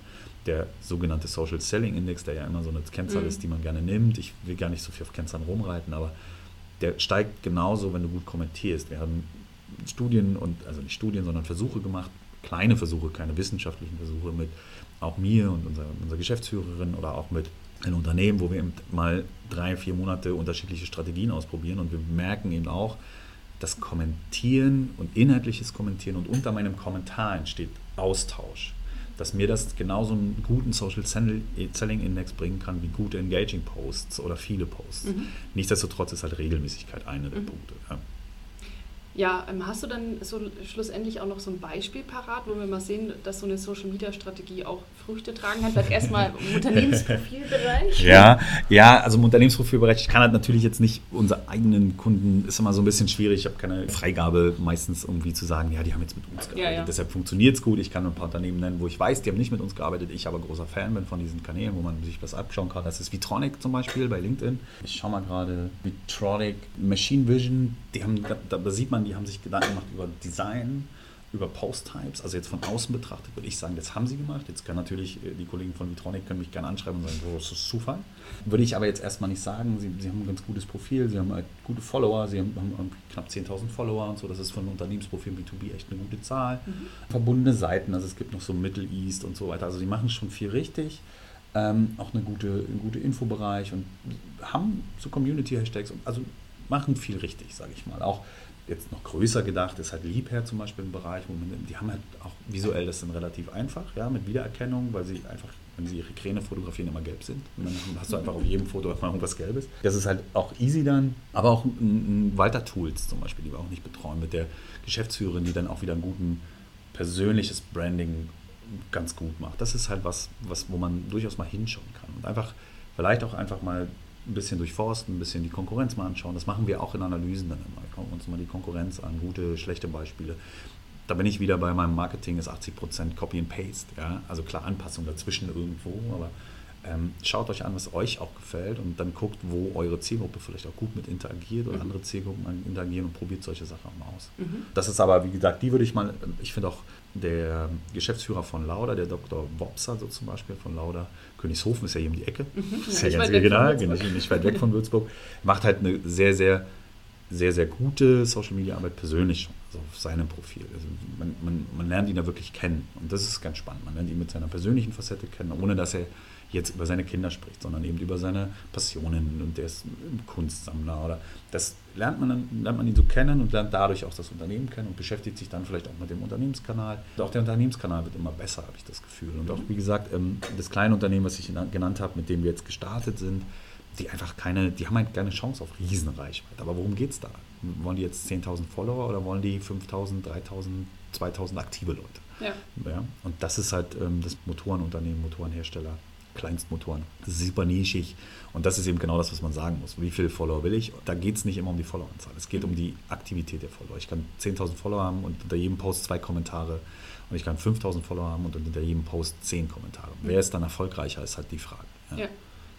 der sogenannte Social Selling Index, der ja immer so eine Kennzahl mhm. ist, die man gerne nimmt. Ich will gar nicht so viel auf Kennzahlen rumreiten, aber der steigt genauso, wenn du gut kommentierst. Wir haben Studien und, also nicht Studien, sondern Versuche gemacht, kleine Versuche, keine wissenschaftlichen Versuche mit auch mir und unserer, unserer Geschäftsführerin oder auch mit einem Unternehmen, wo wir eben mal drei, vier Monate unterschiedliche Strategien ausprobieren und wir merken eben auch, dass Kommentieren und inhaltliches Kommentieren und unter meinem Kommentar entsteht Austausch dass mir das genauso einen guten Social Selling Index bringen kann wie gute Engaging Posts oder viele Posts. Mhm. Nichtsdestotrotz ist halt Regelmäßigkeit einer der mhm. Punkte. Ja. Ja, ähm, hast du dann so schlussendlich auch noch so ein Beispiel parat, wo wir mal sehen, dass so eine Social Media Strategie auch Früchte tragen kann? Vielleicht erstmal im Unternehmensprofilbereich. Ja, ja, also im Unternehmensprofilbereich, ich kann halt natürlich jetzt nicht unsere eigenen Kunden, ist immer so ein bisschen schwierig. Ich habe keine Freigabe meistens irgendwie zu sagen, ja, die haben jetzt mit uns gearbeitet. Ja, ja. Deshalb funktioniert es gut. Ich kann ein paar Unternehmen nennen, wo ich weiß, die haben nicht mit uns gearbeitet. Ich aber großer Fan bin von diesen Kanälen, wo man sich das abschauen kann. Das ist Vitronic zum Beispiel bei LinkedIn. Ich schaue mal gerade, Vitronic, Machine Vision, die haben, da, da sieht man, die haben sich Gedanken gemacht über Design über Post-Types, also jetzt von außen betrachtet, würde ich sagen, das haben sie gemacht. Jetzt können natürlich äh, die Kollegen von Vitronic können mich gerne anschreiben und sagen, oh, das ist Zufall. Würde ich aber jetzt erstmal nicht sagen. Sie, sie haben ein ganz gutes Profil, sie haben halt gute Follower, sie haben, haben knapp 10.000 Follower und so. Das ist von Unternehmensprofil B2B echt eine gute Zahl. Mhm. Verbundene Seiten, also es gibt noch so Middle East und so weiter. Also sie machen schon viel richtig. Ähm, auch eine gute, einen gute Infobereich und haben so Community-Hashtags, also machen viel richtig, sage ich mal. Auch jetzt noch größer gedacht ist halt Liebherr zum Beispiel ein Bereich, wo man, die haben halt auch visuell das dann relativ einfach, ja, mit Wiedererkennung, weil sie einfach, wenn sie ihre Kräne fotografieren, immer gelb sind. Und dann hast du einfach auf jedem Foto mal irgendwas Gelbes. Das ist halt auch easy dann, aber auch ein, ein Walter Tools zum Beispiel, die wir auch nicht betreuen, mit der Geschäftsführerin, die dann auch wieder ein guten persönliches Branding ganz gut macht. Das ist halt was, was, wo man durchaus mal hinschauen kann und einfach vielleicht auch einfach mal ein bisschen durchforsten, ein bisschen die Konkurrenz mal anschauen. Das machen wir auch in Analysen dann immer. Wir gucken uns mal die Konkurrenz an, gute, schlechte Beispiele. Da bin ich wieder bei meinem Marketing, ist 80% Copy and Paste. Ja? Also klar, Anpassung dazwischen irgendwo, aber ähm, schaut euch an, was euch auch gefällt und dann guckt, wo eure Zielgruppe vielleicht auch gut mit interagiert oder mhm. andere Zielgruppen interagieren und probiert solche Sachen auch mal aus. Mhm. Das ist aber, wie gesagt, die würde ich mal, ich finde auch der Geschäftsführer von Lauda, der Dr. Wopser so zum Beispiel von Lauda, Königshofen ist ja hier um die Ecke, mhm. ist ja, ja ganz regional, nicht, nicht weit weg von Würzburg, macht halt eine sehr, sehr, sehr, sehr gute Social Media Arbeit persönlich also auf seinem Profil. Also man, man, man lernt ihn da wirklich kennen und das ist ganz spannend. Man lernt ihn mit seiner persönlichen Facette kennen, ohne dass er jetzt über seine Kinder spricht, sondern eben über seine Passionen und der ist Kunstsammler oder das lernt man, dann, lernt man ihn so kennen und lernt dadurch auch das Unternehmen kennen und beschäftigt sich dann vielleicht auch mit dem Unternehmenskanal. Und auch der Unternehmenskanal wird immer besser, habe ich das Gefühl. Und auch, wie gesagt, ähm, das kleine Unternehmen, was ich genannt habe, mit dem wir jetzt gestartet sind, die einfach keine, die haben halt keine Chance auf Riesenreichweite. Aber worum geht es da? Wollen die jetzt 10.000 Follower oder wollen die 5.000, 3.000, 2.000 aktive Leute? Ja. ja. Und das ist halt ähm, das Motorenunternehmen, Motorenhersteller Kleinstmotoren. Das ist super nischig und das ist eben genau das, was man sagen muss. Wie viele Follower will ich? Da geht es nicht immer um die Followeranzahl. Es geht um die Aktivität der Follower. Ich kann 10.000 Follower haben und unter jedem Post zwei Kommentare und ich kann 5.000 Follower haben und unter jedem Post zehn Kommentare. Wer ist dann erfolgreicher, ist halt die Frage. Ja. ja.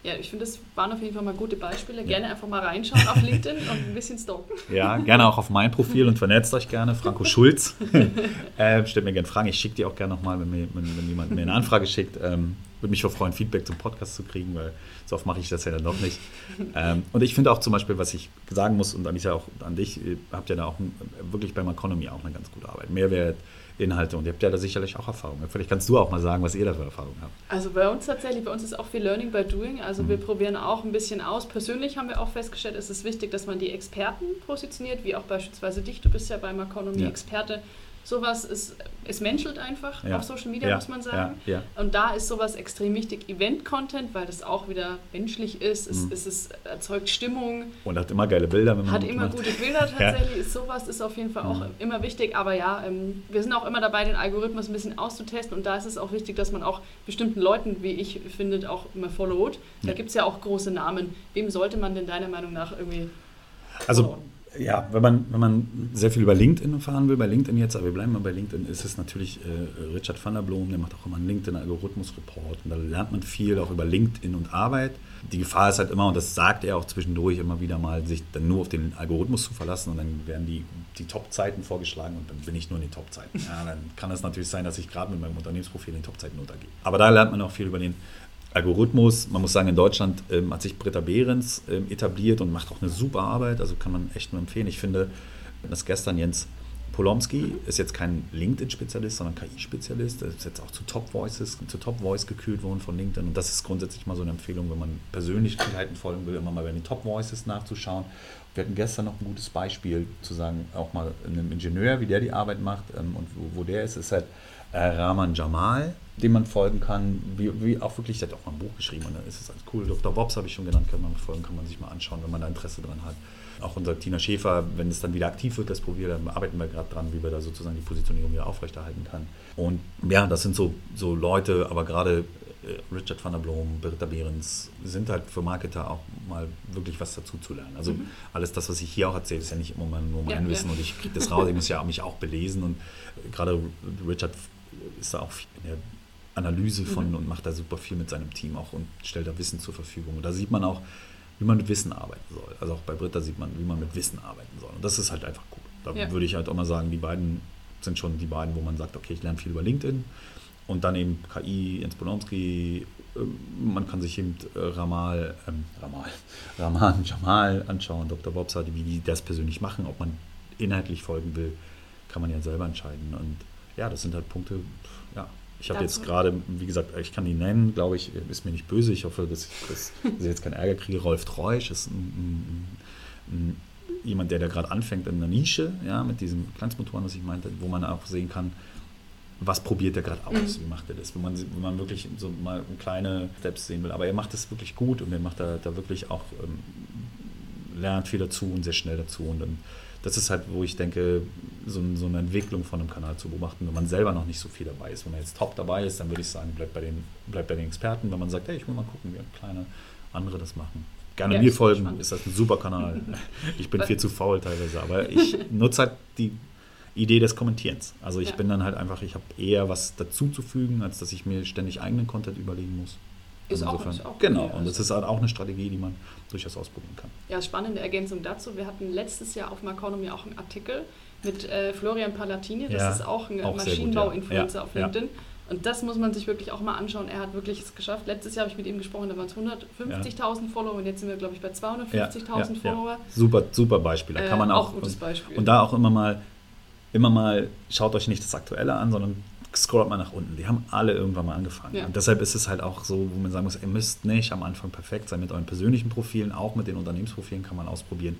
Ja, ich finde, das waren auf jeden Fall mal gute Beispiele. Gerne ja. einfach mal reinschauen auf LinkedIn und ein bisschen stalken. Ja, gerne auch auf mein Profil und vernetzt euch gerne. Franco Schulz. äh, stellt mir gerne Fragen. Ich schicke die auch gerne nochmal, wenn, mir, wenn, wenn jemand mir eine Anfrage schickt. Ähm, würde mich freuen, Feedback zum Podcast zu kriegen, weil so oft mache ich das ja dann noch nicht. Ähm, und ich finde auch zum Beispiel, was ich sagen muss, und Anita auch an dich, ihr habt ja da auch wirklich beim Economy auch eine ganz gute Arbeit. Mehrwert, Inhalte und ihr habt ja da sicherlich auch Erfahrung. Vielleicht kannst du auch mal sagen, was ihr da für Erfahrungen habt. Also bei uns tatsächlich, bei uns ist auch viel Learning by Doing. Also mhm. wir probieren auch ein bisschen aus. Persönlich haben wir auch festgestellt, es ist wichtig, dass man die Experten positioniert, wie auch beispielsweise dich. Du bist ja beim Economy ja. Experte sowas ist, es menschelt einfach ja. auf Social Media, ja. muss man sagen. Ja. Und da ist sowas extrem wichtig. Event-Content, weil das auch wieder menschlich ist, es, mhm. es, es, erzeugt Stimmung. Und hat immer geile Bilder. Wenn man hat immer macht. gute Bilder tatsächlich. Ist sowas ist auf jeden Fall auch mhm. immer wichtig. Aber ja, ähm, wir sind auch immer dabei, den Algorithmus ein bisschen auszutesten. Und da ist es auch wichtig, dass man auch bestimmten Leuten, wie ich finde, auch immer followt. Da gibt es ja auch große Namen. Wem sollte man denn deiner Meinung nach irgendwie also? Ja, wenn man, wenn man sehr viel über LinkedIn erfahren will, bei LinkedIn jetzt, aber wir bleiben mal bei LinkedIn, ist es natürlich äh, Richard van der Blom, der macht auch immer einen LinkedIn-Algorithmus-Report und da lernt man viel auch über LinkedIn und Arbeit. Die Gefahr ist halt immer, und das sagt er auch zwischendurch immer wieder mal, sich dann nur auf den Algorithmus zu verlassen und dann werden die, die Top-Zeiten vorgeschlagen und dann bin ich nur in den Top-Zeiten. Ja, dann kann es natürlich sein, dass ich gerade mit meinem Unternehmensprofil in den Top-Zeiten untergehe. Aber da lernt man auch viel über den Algorithmus. Man muss sagen, in Deutschland ähm, hat sich Britta Behrens ähm, etabliert und macht auch eine super Arbeit. Also kann man echt nur empfehlen. Ich finde, dass gestern Jens Polomski ist jetzt kein LinkedIn-Spezialist, sondern KI-Spezialist. Ist jetzt auch zu Top Voices, zu Top Voice gekühlt worden von LinkedIn. Und das ist grundsätzlich mal so eine Empfehlung, wenn man Persönlichkeiten folgen will, immer mal bei den Top Voices nachzuschauen. Wir hatten gestern noch ein gutes Beispiel zu sagen, auch mal einem Ingenieur, wie der die Arbeit macht ähm, und wo, wo der ist, ist halt äh, Rahman Jamal, dem man folgen kann, wie, wie auch wirklich, der hat auch mal ein Buch geschrieben und dann ist es alles cool. Dr. Bobs habe ich schon genannt, kann man folgen, kann man sich mal anschauen, wenn man da Interesse dran hat. Auch unser Tina Schäfer, wenn es dann wieder aktiv wird, das Profil, dann arbeiten wir gerade dran, wie wir da sozusagen die Positionierung wieder aufrechterhalten kann. Und ja, das sind so, so Leute, aber gerade äh, Richard van der Blom, Britta Behrens, sind halt für Marketer auch mal wirklich was dazu zu lernen. Also mhm. alles das, was ich hier auch erzähle, ist ja nicht immer nur mein ja, Wissen ja. und ich kriege das raus, ich muss ja mich auch belesen und gerade Richard ist da auch in der Analyse von mhm. und macht da super viel mit seinem Team auch und stellt da Wissen zur Verfügung. Und da sieht man auch, wie man mit Wissen arbeiten soll. Also auch bei Britta sieht man, wie man mit Wissen arbeiten soll. Und das ist halt einfach gut. Da ja. würde ich halt auch mal sagen, die beiden sind schon die beiden, wo man sagt, okay, ich lerne viel über LinkedIn. Und dann eben KI, Jens Polomski, ähm, man kann sich eben äh, Ramal, ähm, Ramal, Rahman, Jamal anschauen, Dr. Bobsa, wie die das persönlich machen, ob man inhaltlich folgen will, kann man ja selber entscheiden. Und ja, das sind halt Punkte, ja. Ich habe jetzt gerade, wie gesagt, ich kann die nennen, glaube ich, ist mir nicht böse. Ich hoffe, dass ich, dass, ich jetzt keinen Ärger kriege. Rolf Treusch ist ein, ein, ein, jemand, der da gerade anfängt in einer Nische, ja, mit diesen Kleinstmotoren, was ich meinte, wo man auch sehen kann, was probiert er gerade aus, mhm. wie macht er das, wenn man, wenn man wirklich so mal kleine Steps sehen will. Aber er macht das wirklich gut und er macht da, da wirklich auch, ähm, lernt viel dazu und sehr schnell dazu. Und dann, das ist halt, wo ich denke, so, so, eine Entwicklung von einem Kanal zu beobachten, wenn man selber noch nicht so viel dabei ist. Wenn man jetzt top dabei ist, dann würde ich sagen, bleibt bei den, bleibt bei den Experten. Wenn man sagt, hey, ich will mal gucken, wie kleine andere das machen. Gerne ja, mir folgen, spannend. ist das ein super Kanal. Ich bin viel zu faul teilweise, aber ich nutze halt die Idee des Kommentierens. Also ich ja. bin dann halt einfach, ich habe eher was dazuzufügen, als dass ich mir ständig eigenen Content überlegen muss. Ist, also auch, ist auch Genau, und das ist halt auch eine Strategie, die man durchaus ausprobieren kann. Ja, spannende Ergänzung dazu. Wir hatten letztes Jahr auf Maconomy auch einen Artikel mit äh, Florian Palatini, das ja, ist auch ein Maschinenbau-Influencer ja. auf LinkedIn. Und das muss man sich wirklich auch mal anschauen. Er hat wirklich es geschafft. Letztes Jahr habe ich mit ihm gesprochen, da waren es 150.000 ja. Follower und jetzt sind wir, glaube ich, bei 250.000 ja, Follower. Super, super Beispiel. Da kann man äh, auch, auch gutes Beispiel. Und, und da auch immer mal immer mal, schaut euch nicht das Aktuelle an, sondern scrollt mal nach unten. Die haben alle irgendwann mal angefangen. Ja. Und deshalb ist es halt auch so, wo man sagen muss, ihr müsst nicht am Anfang perfekt sein mit euren persönlichen Profilen, auch mit den Unternehmensprofilen kann man ausprobieren.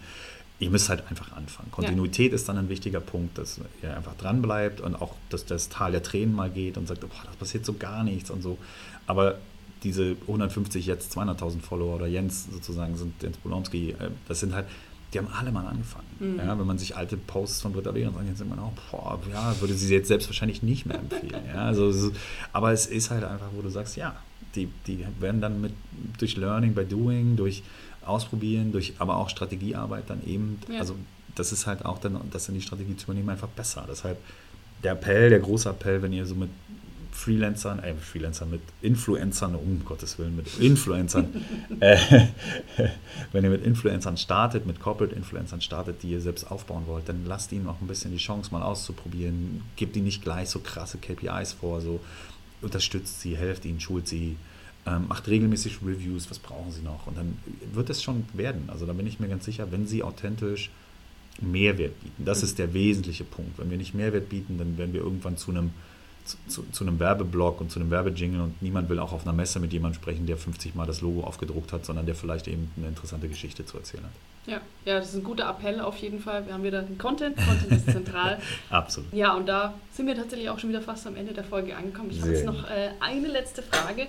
Ihr müsst halt einfach anfangen. Kontinuität ja. ist dann ein wichtiger Punkt, dass ihr einfach dran bleibt und auch, dass das Tal der Tränen mal geht und sagt, boah, das passiert so gar nichts und so. Aber diese 150 jetzt 200.000 Follower oder Jens sozusagen sind Jens Bolomski, äh, das sind halt die haben alle mal angefangen. Mhm. Ja, wenn man sich alte Posts von Britta und sagt, jetzt immer auch, boah, ja, würde sie jetzt selbstverständlich nicht mehr empfehlen. ja, also, aber es ist halt einfach, wo du sagst, ja, die, die werden dann mit durch Learning by Doing, durch Ausprobieren, durch aber auch Strategiearbeit dann eben, ja. also das ist halt auch dann, das in die Strategie zu übernehmen, einfach besser. Deshalb der Appell, der große Appell, wenn ihr so mit Freelancern, äh, Freelancern mit Influencern, um Gottes Willen, mit Influencern, äh, wenn ihr mit Influencern startet, mit Corporate Influencern startet, die ihr selbst aufbauen wollt, dann lasst ihnen auch ein bisschen die Chance, mal auszuprobieren. Gebt ihnen nicht gleich so krasse KPIs vor, so unterstützt sie, helft ihnen, schult sie, ähm, macht regelmäßig Reviews, was brauchen sie noch? Und dann wird es schon werden. Also da bin ich mir ganz sicher, wenn sie authentisch Mehrwert bieten. Das ist der wesentliche Punkt. Wenn wir nicht Mehrwert bieten, dann werden wir irgendwann zu einem zu, zu, einem Werbeblock und zu einem Werbejingle und niemand will auch auf einer Messe mit jemandem sprechen, der 50 Mal das Logo aufgedruckt hat, sondern der vielleicht eben eine interessante Geschichte zu erzählen hat. Ja, ja, das ist ein guter Appell auf jeden Fall. Wir haben wieder den Content, Content ist zentral. Absolut. Ja, und da sind wir tatsächlich auch schon wieder fast am Ende der Folge angekommen. Ich habe jetzt noch äh, eine letzte Frage.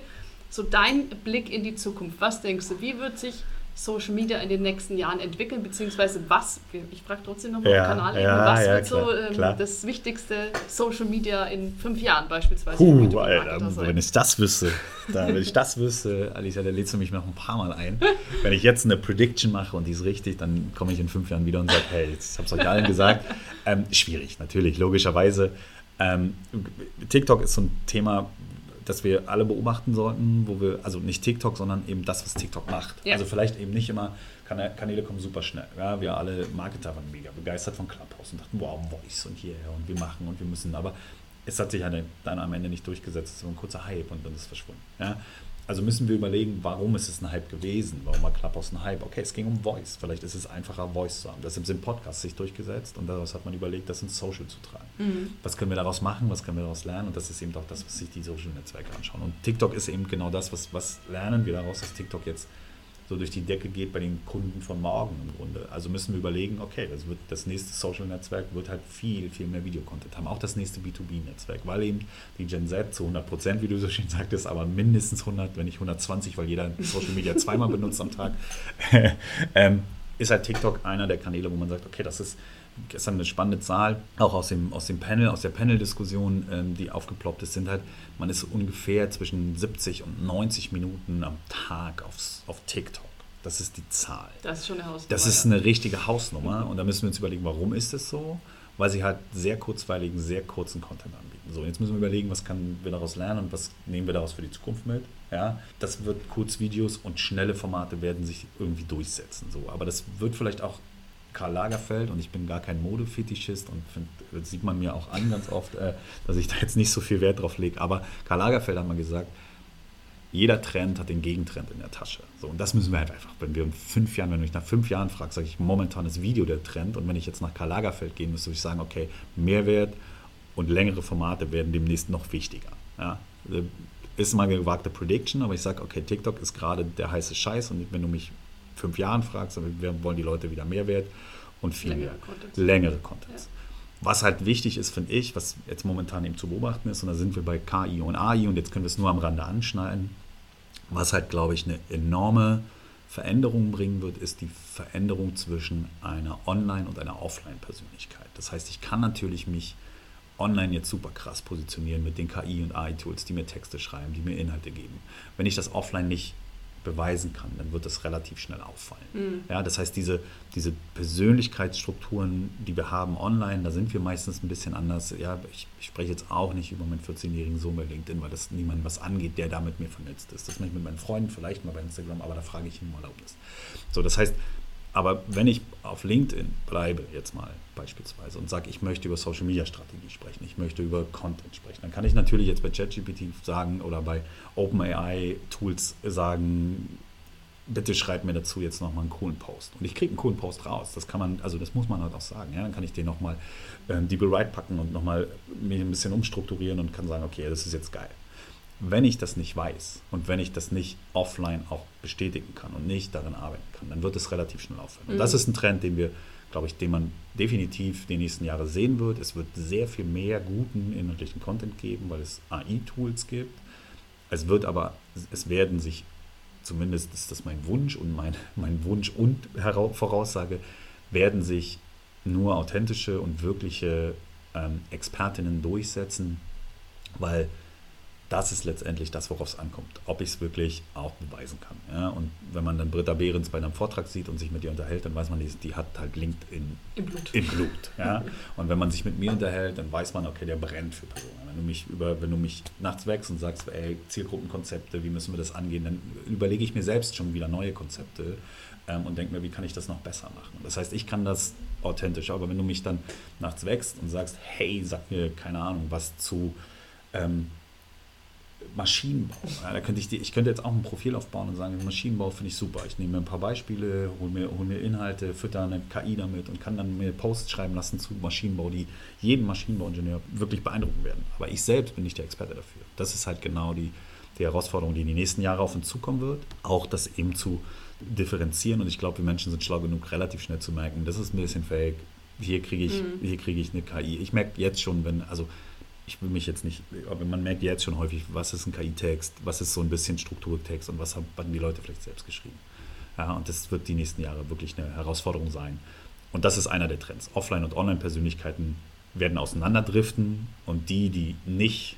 So dein Blick in die Zukunft. Was denkst du, wie wird sich Social Media in den nächsten Jahren entwickeln, beziehungsweise was, ich frage trotzdem nochmal ja, Kanal, ja, was ja, wird klar, so ähm, das wichtigste Social Media in fünf Jahren beispielsweise? Puh, Alter, wenn ich das wüsste, da, wenn ich das wüsste, Alicia, da lädst du mich noch ein paar Mal ein. Wenn ich jetzt eine Prediction mache und die ist richtig, dann komme ich in fünf Jahren wieder und sage, hey, ich habe es euch allen gesagt. Ähm, schwierig, natürlich, logischerweise. Ähm, TikTok ist so ein Thema, das wir alle beobachten sollten, wo wir, also nicht TikTok, sondern eben das, was TikTok macht. Ja. Also vielleicht eben nicht immer, Kanäle kommen super schnell. Ja, wir alle Marketer waren mega begeistert von Clubhouse und dachten, wow, Voice und hierher und wir machen und wir müssen, aber es hat sich dann am Ende nicht durchgesetzt, es ist so ein kurzer Hype und dann ist es verschwunden. Ja? Also müssen wir überlegen, warum ist es ein Hype gewesen? Warum war Clubhouse ein Hype? Okay, es ging um Voice. Vielleicht ist es einfacher, Voice zu haben. Deshalb sind Podcasts sich durchgesetzt und daraus hat man überlegt, das ins Social zu tragen. Mhm. Was können wir daraus machen? Was können wir daraus lernen? Und das ist eben auch das, was sich die Social-Netzwerke anschauen. Und TikTok ist eben genau das, was, was lernen wir daraus, dass TikTok jetzt so durch die Decke geht bei den Kunden von morgen im Grunde. Also müssen wir überlegen, okay, das, wird, das nächste Social-Netzwerk wird halt viel, viel mehr Videocontent haben. Auch das nächste B2B-Netzwerk, weil eben die Gen Z zu 100 Prozent, wie du so schön sagtest, aber mindestens 100, wenn nicht 120, weil jeder Social Media zweimal benutzt am Tag, ähm, ist halt TikTok einer der Kanäle, wo man sagt, okay, das ist gestern eine spannende Zahl, auch aus dem, aus dem Panel, aus der Panel-Diskussion, ähm, die aufgeploppt ist, sind halt, man ist ungefähr zwischen 70 und 90 Minuten am Tag aufs, auf TikTok. Das ist die Zahl. Das ist schon eine Hausnummer. Das ist eine richtige Hausnummer und da müssen wir uns überlegen, warum ist das so? Weil sie halt sehr kurzweiligen, sehr kurzen Content anbieten. So, jetzt müssen wir überlegen, was können wir daraus lernen und was nehmen wir daraus für die Zukunft mit. Ja, das wird Kurzvideos und schnelle Formate werden sich irgendwie durchsetzen. So, aber das wird vielleicht auch Karl Lagerfeld und ich bin gar kein Modefetischist und find, sieht man mir auch an ganz oft, äh, dass ich da jetzt nicht so viel Wert drauf lege. Aber Karl Lagerfeld hat mal gesagt, jeder Trend hat den Gegentrend in der Tasche. So, und das müssen wir halt einfach. Wenn wir in fünf Jahren, wenn du mich nach fünf Jahren fragst, sage ich, momentan ist Video der Trend. Und wenn ich jetzt nach Karl Lagerfeld gehen müsste, würde ich sagen, okay, Mehrwert und längere Formate werden demnächst noch wichtiger. Ja? Äh, ist mal eine gewagte Prediction, aber ich sage, okay, TikTok ist gerade der heiße Scheiß. Und wenn du mich fünf Jahren fragst, dann wollen die Leute wieder Mehrwert und viel längere mehr. Contents. Längere Contents. Ja. Was halt wichtig ist, finde ich, was jetzt momentan eben zu beobachten ist, und da sind wir bei KI und AI und jetzt können wir es nur am Rande anschneiden, was halt, glaube ich, eine enorme Veränderung bringen wird, ist die Veränderung zwischen einer Online- und einer Offline-Persönlichkeit. Das heißt, ich kann natürlich mich online jetzt super krass positionieren mit den KI- und AI-Tools, die mir Texte schreiben, die mir Inhalte geben. Wenn ich das offline nicht beweisen kann, dann wird das relativ schnell auffallen. Mhm. Ja, das heißt, diese, diese Persönlichkeitsstrukturen, die wir haben online, da sind wir meistens ein bisschen anders. Ja, ich, ich spreche jetzt auch nicht über meinen 14-jährigen Sohn bei LinkedIn, weil das niemandem was angeht, der da mit mir vernetzt ist. Das mache ich mit meinen Freunden vielleicht mal bei Instagram, aber da frage ich ihn um Erlaubnis. So, das heißt, aber wenn ich auf LinkedIn bleibe, jetzt mal beispielsweise, und sage, ich möchte über Social Media Strategie sprechen, ich möchte über Content sprechen, dann kann ich natürlich jetzt bei ChatGPT sagen oder bei OpenAI Tools sagen, bitte schreib mir dazu jetzt nochmal einen coolen Post. Und ich kriege einen coolen Post raus. Das kann man, also das muss man halt auch sagen. Ja? Dann kann ich den nochmal ähm, die Right packen und nochmal mich ein bisschen umstrukturieren und kann sagen, okay, das ist jetzt geil wenn ich das nicht weiß und wenn ich das nicht offline auch bestätigen kann und nicht darin arbeiten kann, dann wird es relativ schnell auffallen. Und mhm. das ist ein Trend, den wir, glaube ich, den man definitiv die nächsten Jahre sehen wird. Es wird sehr viel mehr guten inhaltlichen Content geben, weil es AI-Tools gibt. Es wird aber, es werden sich, zumindest ist das mein Wunsch und mein, mein Wunsch und Voraussage, werden sich nur authentische und wirkliche ähm, Expertinnen durchsetzen, weil das ist letztendlich das, worauf es ankommt. Ob ich es wirklich auch beweisen kann. Ja? Und wenn man dann Britta Behrens bei einem Vortrag sieht und sich mit ihr unterhält, dann weiß man, die, hat halt LinkedIn im Blut. Im Blut ja? Und wenn man sich mit mir unterhält, dann weiß man, okay, der brennt für Personen. Wenn du mich, über, wenn du mich nachts wächst und sagst, ey, Zielgruppenkonzepte, wie müssen wir das angehen, dann überlege ich mir selbst schon wieder neue Konzepte ähm, und denke mir, wie kann ich das noch besser machen. Das heißt, ich kann das authentisch, aber wenn du mich dann nachts wächst und sagst, hey, sag mir, keine Ahnung, was zu... Ähm, Maschinenbau. Ja, da könnte ich, die, ich könnte jetzt auch ein Profil aufbauen und sagen, Maschinenbau finde ich super. Ich nehme mir ein paar Beispiele, hole mir, hol mir Inhalte, fütter eine KI damit und kann dann mir Posts schreiben lassen zu Maschinenbau, die jeden Maschinenbauingenieur wirklich beeindrucken werden. Aber ich selbst bin nicht der Experte dafür. Das ist halt genau die, die Herausforderung, die in die nächsten Jahre auf uns zukommen wird. Auch das eben zu differenzieren. Und ich glaube, wir Menschen sind schlau genug, relativ schnell zu merken, das ist ein bisschen fake. Hier kriege ich, mhm. hier kriege ich eine KI. Ich merke jetzt schon, wenn, also ich will mich jetzt nicht, aber man merkt jetzt schon häufig, was ist ein KI-Text, was ist so ein bisschen Strukturtext und was haben die Leute vielleicht selbst geschrieben. Ja, und das wird die nächsten Jahre wirklich eine Herausforderung sein. Und das ist einer der Trends. Offline- und Online-Persönlichkeiten werden auseinanderdriften und die, die nicht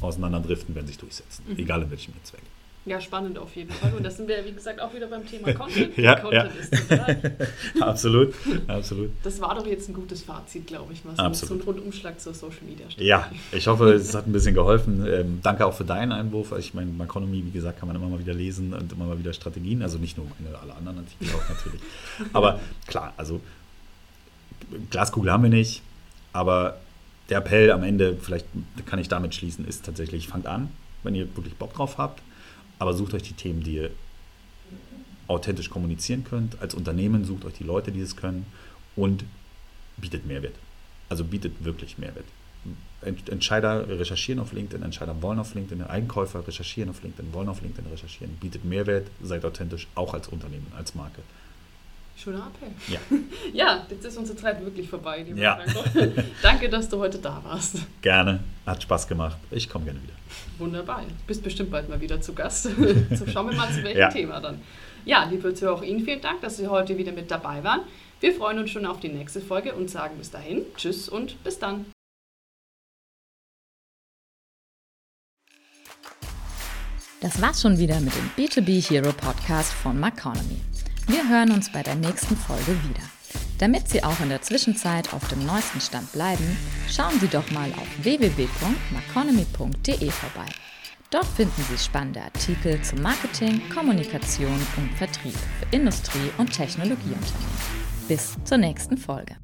auseinanderdriften, werden sich durchsetzen, mhm. egal in welchem Netzwerk. Ja, spannend auf jeden Fall. Und das sind wir, wie gesagt, auch wieder beim Thema Content. ja, Content ja. Ist, absolut, absolut. Das war doch jetzt ein gutes Fazit, glaube ich, was absolut. so ein Rundumschlag zur Social Media steht. Ja, ich hoffe, es hat ein bisschen geholfen. Ähm, danke auch für deinen Einwurf. Ich meine, Economy, wie gesagt, kann man immer mal wieder lesen und immer mal wieder Strategien. Also nicht nur meine, alle anderen Artikel auch natürlich. Aber klar, also Glaskugel haben wir nicht, aber der Appell am Ende, vielleicht kann ich damit schließen, ist tatsächlich, fangt an, wenn ihr wirklich Bock drauf habt aber sucht euch die Themen, die ihr authentisch kommunizieren könnt. Als Unternehmen sucht euch die Leute, die es können und bietet Mehrwert. Also bietet wirklich Mehrwert. Entscheider recherchieren auf LinkedIn, Entscheider wollen auf LinkedIn, Einkäufer recherchieren auf LinkedIn, wollen auf LinkedIn recherchieren, bietet Mehrwert, seid authentisch, auch als Unternehmen, als Marke. Schöner Appell. Ja. ja, jetzt ist unsere Zeit wirklich vorbei, lieber ja. Danke, dass du heute da warst. Gerne, hat Spaß gemacht. Ich komme gerne wieder. Wunderbar. Du bist bestimmt bald mal wieder zu Gast. so schauen wir mal, zu welchem ja. Thema dann. Ja, liebe Zuhörer, auch Ihnen vielen Dank, dass Sie heute wieder mit dabei waren. Wir freuen uns schon auf die nächste Folge und sagen bis dahin Tschüss und bis dann. Das war's schon wieder mit dem B2B Hero Podcast von Maconomy. Wir hören uns bei der nächsten Folge wieder. Damit Sie auch in der Zwischenzeit auf dem neuesten Stand bleiben, schauen Sie doch mal auf www.maconomy.de vorbei. Dort finden Sie spannende Artikel zu Marketing, Kommunikation und Vertrieb für Industrie- und Technologieunternehmen. Bis zur nächsten Folge.